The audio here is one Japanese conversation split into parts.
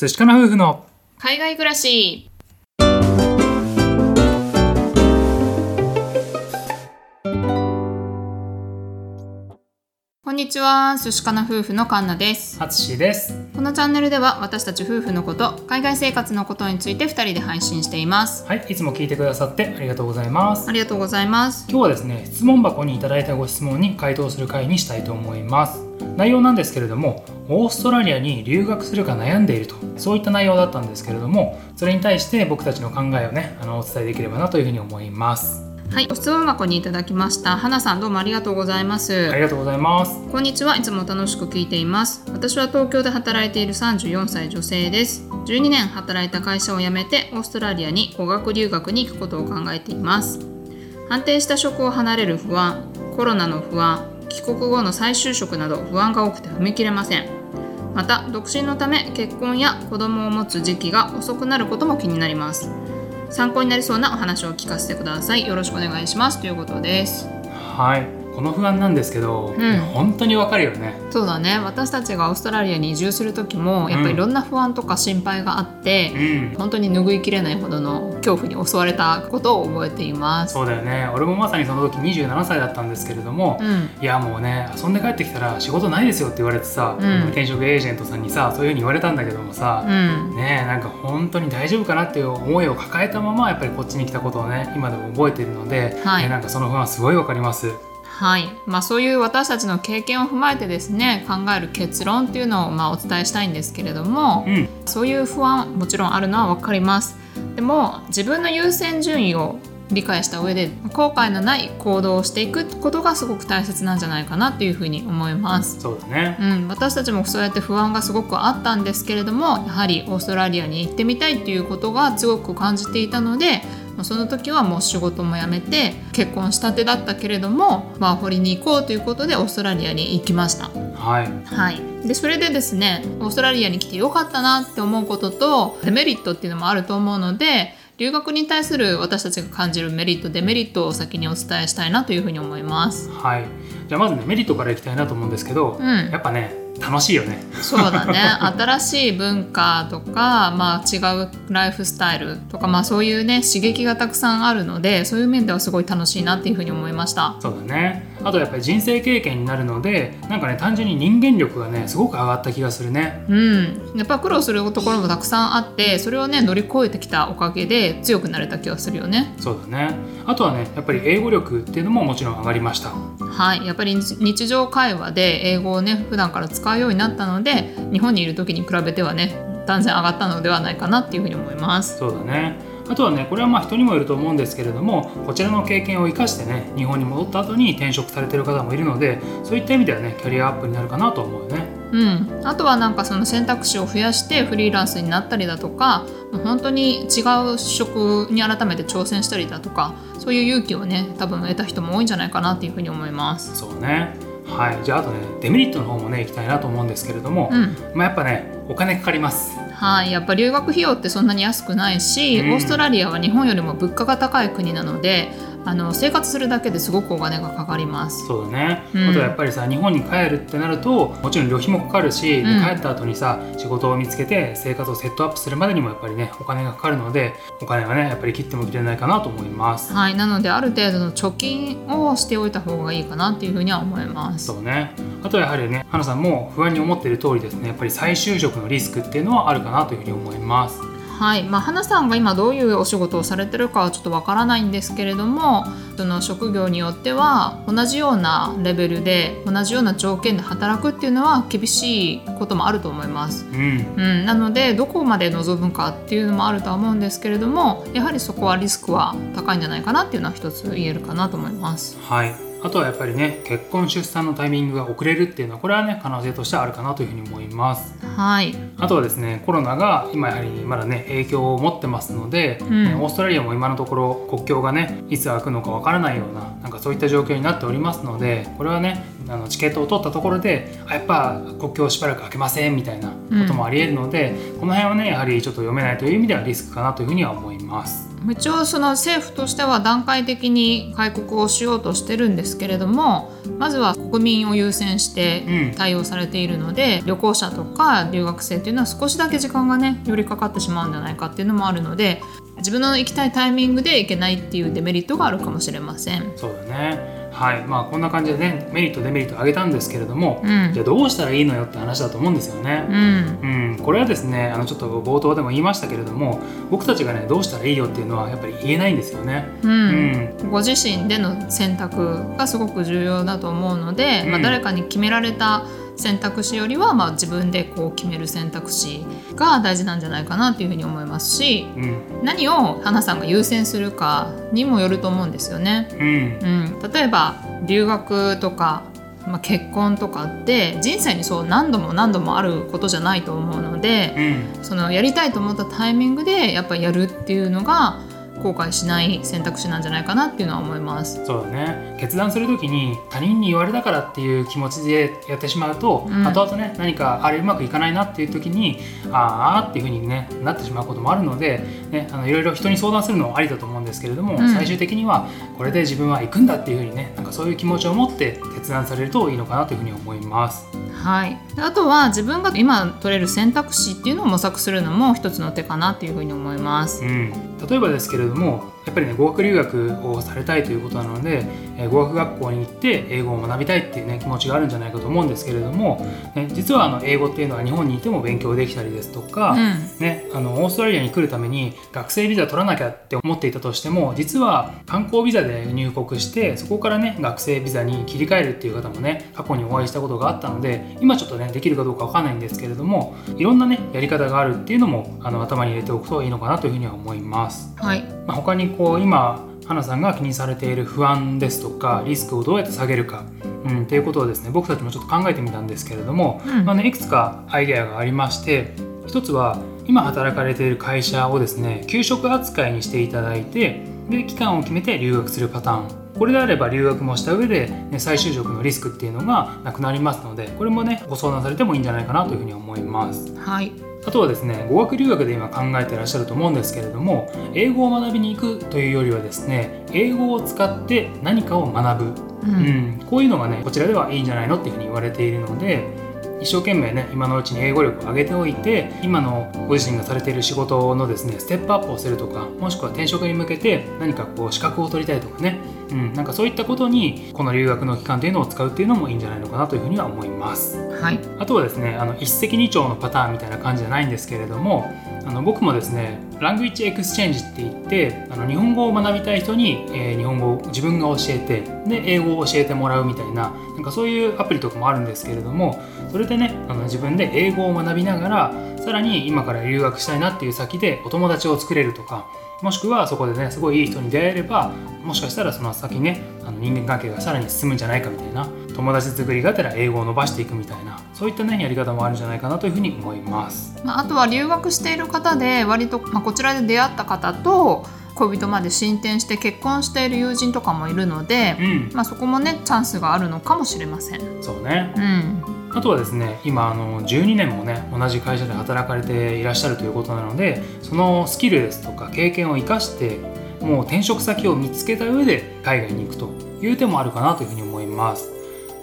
寿司かな夫婦の海外暮らし。こんにちは。寿司かな夫婦のカンナです。あつしです。このチャンネルでは私たち夫婦のこと海外生活のことについて2人で配信しています。はいいつも聞いてくださってありがとうございます。ありがとうございます。今日はですね質問箱にいただいたご質問に回答する回にしたいと思います内容なんですけれどもオーストラリアに留学するか悩んでいるとそういった内容だったんですけれどもそれに対して僕たちの考えをねあのお伝えできればなというふうに思います。はいご質問箱にいただきました。花さんどうもありがとうございます。ありがとうございます。こんにちは。いつも楽しく聞いています。私は東京で働いている34歳女性です。12年働いた会社を辞めてオーストラリアに語学留学に行くことを考えています。安定した職を離れる不安コロナの不安帰国後の再就職など不安が多くて踏み切れません。また独身のため結婚や子供を持つ時期が遅くなることも気になります。参考になりそうなお話を聞かせてください。よろしくお願いします。ということです。はい。この不安なんですけど、うん。本当にわかるよね。そうだね。私たちがオーストラリアに移住する時もやっぱりいろんな不安とか心配があって、うん。本当に拭いきれないほどの恐怖に襲われたことを覚えています。そうだよね。俺もまさにその時27歳だったんですけれども、うん、いやもうね遊んで帰ってきたら仕事ないですよって言われてさ、うん。転職エージェントさんにさそういうふうに言われたんだけどもさ、うん、ねえなんか本当に大丈夫かなっていう思いを抱えたままやっぱりこっちに来たことをね今でも覚えているので、はい。ねなんかその不安はすごいわかります。はい、まあそういう私たちの経験を踏まえてですね考える結論っていうのをまあお伝えしたいんですけれども、うんそういう不安もちろんあるのは分かります。でも自分の優先順位を理解した上で後悔のない行動をしていくことがすごく大切なんじゃないかなっていうふうに思います。そうだね、うん、私たちもそうやって不安がすごくあったんですけれどもやはりオーストラリアに行ってみたいっていうことがすごく感じていたのでまあその時はもう仕事も辞めて結婚したてだったけれどもワーホリに行こうということでオーストラリアに行きました。はいはい、でそれでですねオーストラリアに来てよかったなって思うこととデメリットっていうのもあると思うので留学に対する私たちが感じるメリットデメリットを先にお伝えしたいなというふうに思います。はいじゃあまずねメリットからいきたいなと思うんですけど、うんやっぱね楽しいよね。そうだね 新しい文化とか、まあ、違うライフスタイルとか、まあ、そういうね刺激がたくさんあるのでそういう面ではすごい楽しいなっていうふうに思いました。そうだねあとやっぱり人生経験になるのでなんかね単純に人間力がねすごく上がった気がするね。うん、やっぱ苦労するところもたくさんあってそれをね乗り越えてきたおかげで強くなれた気がするよね。そうだねあとはねやっぱり英語力っていうのももちろん上がりました。はい、やっぱり日日常会話で英語をね普段から使うようになったので日本にいる時に比べてはね断然上がったのではないかなっていうふうに思います。そうだねあとはねこれはまあ人にもよると思うんですけれどもこちらの経験を生かしてね日本に戻った後に転職されてる方もいるのでそういった意味ではねキャリアアップになるかなと思うよね。うん、あとはなんかその選択肢を増やしてフリーランスになったりだとか本当に違う職に改めて挑戦したりだとかそういう勇気をね多分得た人も多いんじゃないかなっていうふうに思います。そうねはい。じゃああとねデメリットの方もねいきたいなと思うんですけれども、うん。まあやっぱねお金かかります。はい、やっぱ留学費用ってそんなに安くないし、うん。オーストラリアは日本よりも物価が高い国なのであの生活するだけですごくお金がかかります。そうだね、うんあとはやっぱりさ日本に帰るってなるともちろん旅費もかかるし、でうん帰った後にさ仕事を見つけて生活をセットアップするまでにもやっぱりねお金がかかるのでお金はねやっぱり切っても切れないかなと思います。はい、なのである程度の貯金をしておいた方がいいかなっていうふうには思います。そうねあとはやはりね花さんも不安に思っている通りですねやっぱり再就職のリスクっていうのはあるかなというふうに思います。はい、まあ、花さんが今どういうお仕事をされてるかはちょっとわからないんですけれどもその職業によっては同じようなレベルで同じような条件で働くっていうのは厳しいこともあると思います。うんうん、なのでどこまで望むかっていうのもあるとは思うんですけれどもやはりそこはリスクは高いんじゃないかなっていうのは一つ言えるかなと思います。はいあとはやっぱりね結婚出産のタイミングが遅れるっていうのはこれはね可能性としてはあるかなというふうに思います。はい、あとはですねコロナが今やはりまだね影響を持ってますので、んねオーストラリアも今のところ国境がねいつ開くのかわからないようななんかそういった状況になっておりますのでこれはねあのチケットを取ったところであやっぱ国境しばらく開けませんみたいなこともありえるので、この辺はねやはりちょっと読めないという意味ではリスクかなというふうには思います。一応その政府としては段階的に開国をしようとしてるんですけれどもまずは国民を優先して対応されているので、うん、旅行者とか留学生っていうのは少しだけ時間がね寄りかかってしまうんじゃないかっていうのもあるので自分の行きたいタイミングで行けないっていうデメリットがあるかもしれません。そうだね。はい。まあ、こんな感じでねメリットデメリット挙げたんですけれども、うん、じゃあどうしたらいいのよって話だと思うんですよね。うん、うん、これはですねあのちょっと冒頭でも言いましたけれども僕たちがねどうしたらいいよっていうのはやっぱり言えないんですよね。うん、うん、ご自身での選択がすごく重要だと思うので、まあ、誰かに決められた選択肢よりは、まあ、自分でこう決める選択肢が大事なんじゃないかなというふうに思いますし、うん、何を花さんが優先するかにもよると思うんですよね。うん、うん、例えば留学とかまあ、結婚とかって人生にそう何度も何度もあることじゃないと思うので、うん、そのやりたいと思ったタイミングでやっぱやるっていうのが後悔しない選択肢なんじゃないかなっていうのは思います。そうだね。決断する時に他人に言われたからっていう気持ちでやってしまうと、うん、後々ね何かあれうまくいかないなっていう時にああっていうふうにねなってしまうこともあるので、ね、あのいろいろ人に相談するのはありだと思うんですけれども、うん、最終的にはこれで自分は行くんだっていうふうにねなんかそういう気持ちを持って決断されるといいのかなというふうに思います。はい、あとは自分が今取れる選択肢っていうのを模索するのも一つの手かなっていうふうに思います。うん、例えばですけれどもやっぱりね語学留学をされたいということなので、えー、語学学校に行って英語を学びたいっていうね気持ちがあるんじゃないかと思うんですけれども、ね、実はあの英語っていうのは日本にいても勉強できたりですとか、うん、ね、あのオーストラリアに来るために学生ビザ取らなきゃって思っていたとしても実は観光ビザで入国してそこからね学生ビザに切り替えるっていう方もね過去にお会いしたことがあったので今ちょっとねできるかどうかわかんないんですけれどもいろんなねやり方があるっていうのもあの頭に入れておくといいのかなというふうには思います。はいまあ、他にこう今花さんが気にされている不安ですとかリスクをどうやって下げるか、うん、っていうことをですね僕たちもちょっと考えてみたんですけれども、うん、まあね、いくつかアイデアがありまして一つは今働かれている会社をですね給食扱いにしていただいてで期間を決めて留学するパターン。これであれば留学もした上で、ね、再就職のリスクっていうのがなくなりますのでこれもねご相談されてもいいんじゃないかなというふうに思います。はい。あとはですね語学留学で今考えてらっしゃると思うんですけれども英語を学びに行くというよりはですね英語を使って何かを学ぶ、うん、うん、こういうのがねこちらではいいんじゃないのっていうふうに言われているので一生懸命ね今のうちに英語力を上げておいて今のご自身がされている仕事のですねステップアップをするとかもしくは転職に向けて何かこう資格を取りたいとかね、うん、なんかそういったことにこの留学の期間というのを使うっていうのもいいんじゃないのかなというふうには思います。はい、あとはですねあの一石二鳥のパターンみたいな感じじゃないんですけれどもあの僕もですねラングイッチエクスチェンジって言ってあの日本語を学びたい人に、えー、日本語を自分が教えてで英語を教えてもらうみたいななんかそういうアプリとかもあるんですけれどもそれでねあの自分で英語を学びながらさらに今から留学したいなっていう先でお友達を作れるとかもしくはそこでねすごいいい人に出会えればもしかしたらその先ねあの人間関係がさらに進むんじゃないかみたいな友達作りがてら英語を伸ばしていくみたいなそういったねやり方もあるんじゃないかなというふうに思います、まあ、あとは留学している方で割と、まあ、こちらで出会った方と恋人まで進展して結婚している友人とかもいるので、うん、まあ、そこもねチャンスがあるのかもしれません。そうね、うんあとはですね今あの12年もね同じ会社で働かれていらっしゃるということなのでそのスキルですとか経験を生かしてもう転職先を見つけた上で海外に行くという手もあるかなというふうに思います。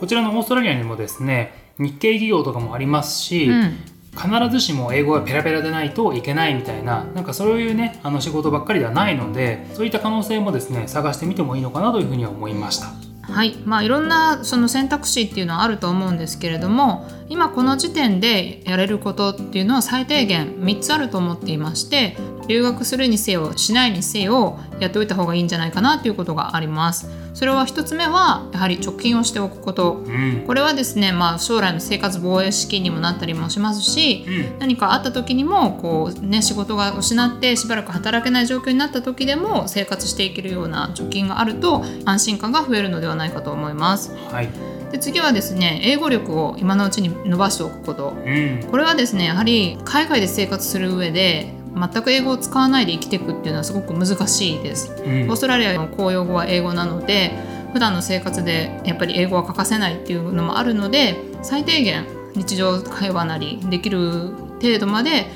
こちらのオーストラリアにもですね日系企業とかもありますし、うん、必ずしも英語がペラペラでないといけないみたいななんかそういうねあの仕事ばっかりではないのでそういった可能性もですね探してみてもいいのかなというふうには思いましたはい。まあ、いろんなその選択肢っていうのはあると思うんですけれども今この時点でやれることっていうのは最低限3つあると思っていまして留学するにせよしないにせよやっておいた方がいいんじゃないかなということがあります。それは1つ目はやはり貯金をしておくこと、うん、これはですね、まあ、将来の生活防衛資金にもなったりもしますし、うん、何かあった時にもこう、ね、仕事が失ってしばらく働けない状況になった時でも生活していけるような貯金があると安心感が増えるのではないかと思います。はい。で次はですね英語力を今のうちに伸ばしておくこと、うん、これはですねやはり海外で生活する上で全く英語を使わないで生きていくっていうのはすごく難しいです、うん、オーストラリアの公用語は英語なので普段の生活でやっぱり英語は欠かせないっていうのもあるので最低限日常会話なりできる程度まで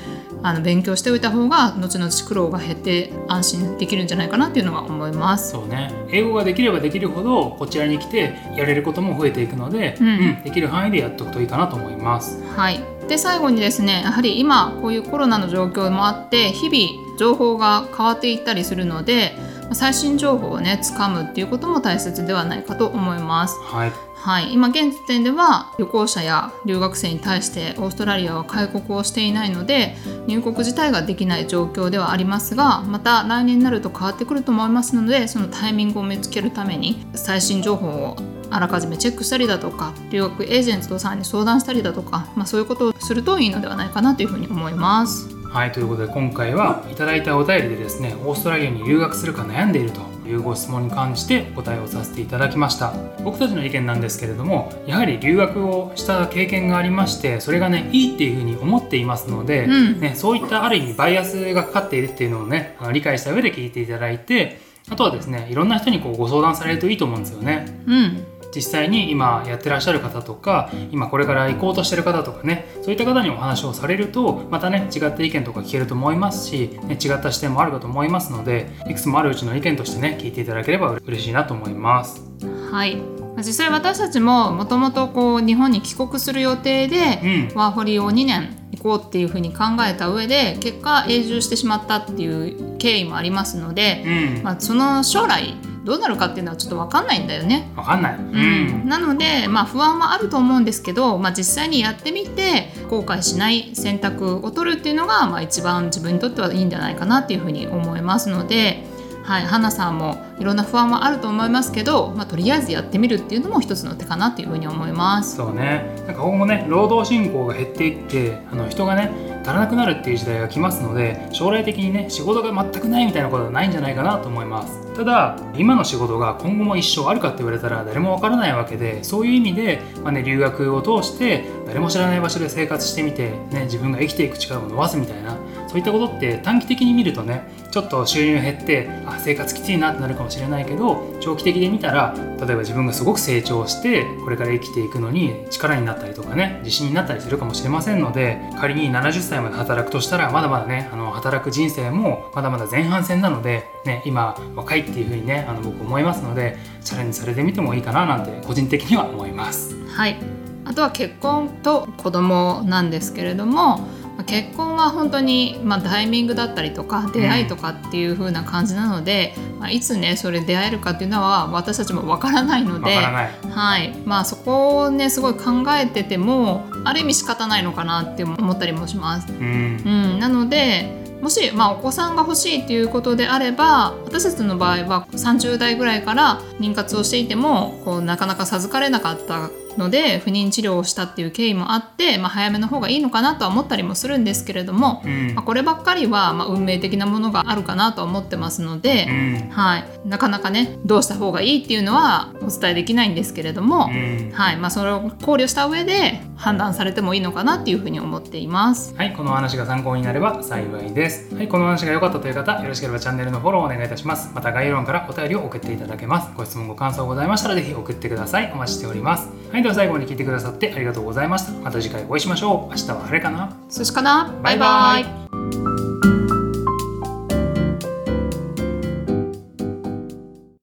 あの勉強しておいた方が後々苦労が減って安心できるんじゃないかなっていうのは思います。そうね。英語ができればできるほどこちらに来てやれることも増えていくので、うん。できる範囲でやっておくといいかなと思います。はい、で最後にですねやはり今こういうコロナの状況もあって日々情報が変わっていったりするので最新情報をねつかむっていうことも大切ではないかと思います。はいはい、今現時点では旅行者や留学生に対してオーストラリアは開国をしていないので入国自体ができない状況ではありますがまた来年になると変わってくると思いますのでそのタイミングを見つけるために最新情報をあらかじめチェックしたりだとか留学エージェントさんに相談したりだとか、まあ、そういうことをするといいのではないかなというふうに思います。はいということで今回はいただいたお便りでですねオーストラリアに留学するか悩んでいるというご質問に関してお答えをさせていただきました僕たちの意見なんですけれどもやはり留学をした経験がありましてそれがねいいっていうふうに思っていますので、うんね、そういったある意味バイアスがかかっているっていうのをね理解した上で聞いていただいてあとはですねいろんな人にこうご相談されるといいと思うんですよね。うん実際に今やってらっしゃる方とか今これから行こうとしてる方とかねそういった方にお話をされるとまたね違った意見とか聞けると思いますし、ね、違った視点もあるかと思いますのでいくつもあるうちの意見としてね聞いていただければ嬉しいなと思います。はい。まあ実際私たちももともとこう日本に帰国する予定で、うん。ワーホリを2年行こうっていうふうに考えた上で結果永住してしまったっていう経緯もありますので、うん、まあ、その将来どうなるかっていうのはちょっと分かんないんだよね。わかんない。ううんなので、まあ、不安はあると思うんですけど、まあ、実際にやってみて後悔しない選択を取るっていうのが、まあ、一番自分にとってはいいんじゃないかなっていうふうに思いますので、はい、花さんもいろんな不安はあると思いますけど、まあ、とりあえずやってみるっていうのも一つの手かなっていうふうに思います。そうねなんか今後ね労働人口が減っていってあの人がね足らなくなるっていう時代が来ますので将来的にね仕事が全くないみたいなことはないんじゃないかなと思います。ただ今の仕事が今後も一生あるかって言われたら誰もわからないわけでそういう意味で、まあね、留学を通して誰も知らない場所で生活してみて、ね、自分が生きていく力を伸ばすみたいなそういったことって短期的に見るとねちょっと収入減ってあ生活きついなってなるかもしれないけど長期的で見たら例えば自分がすごく成長してこれから生きていくのに力になったりとかね自信になったりするかもしれませんので仮に70歳まで働くとしたらまだまだねあの働く人生もまだまだ前半戦なので、ね、今若いっていうふうにねあの僕思いますのでチャレンジされてみてもいいかななんて個人的には思います。はい、あとは結婚と子供なんですけれども結婚は本当に、まあ、タイミングだったりとか出会いとかっていう風な感じなので、まあ、いつねそれ出会えるかっていうのは私たちもわからないのわでからない。はい。まあ、そこをねすごい考えててもある意味仕方ないのかなって思ったりもします。うん。うん、なのでもし、まあ、お子さんが欲しいっていうことであれば私たちの場合は30代ぐらいから妊活をしていてもこうなかなか授かれなかったので不妊治療をしたっていう経緯もあって、まあ、早めの方がいいのかなとは思ったりもするんですけれども、うんまあ、こればっかりは、まあ、運命的なものがあるかなとは思ってますので、うんはい、なかなかねどうした方がいいっていうのはお伝えできないんですけれども、うんはいまあ、それを考慮した上で判断されてもいいのかなっていうふうに思っています。はい、このお話が参考になれば幸いです。はい、このお話が良かったという方、よろしければチャンネルのフォローをお願いいたします。また概要欄からお便りを送っていただけます。ご質問、ご感想ございましたらぜひ送ってください。お待ちしております。はい、では最後まで聞いてくださってありがとうございました。また次回お会いしましょう。明日は晴れかなそしかなバイバイバイバイ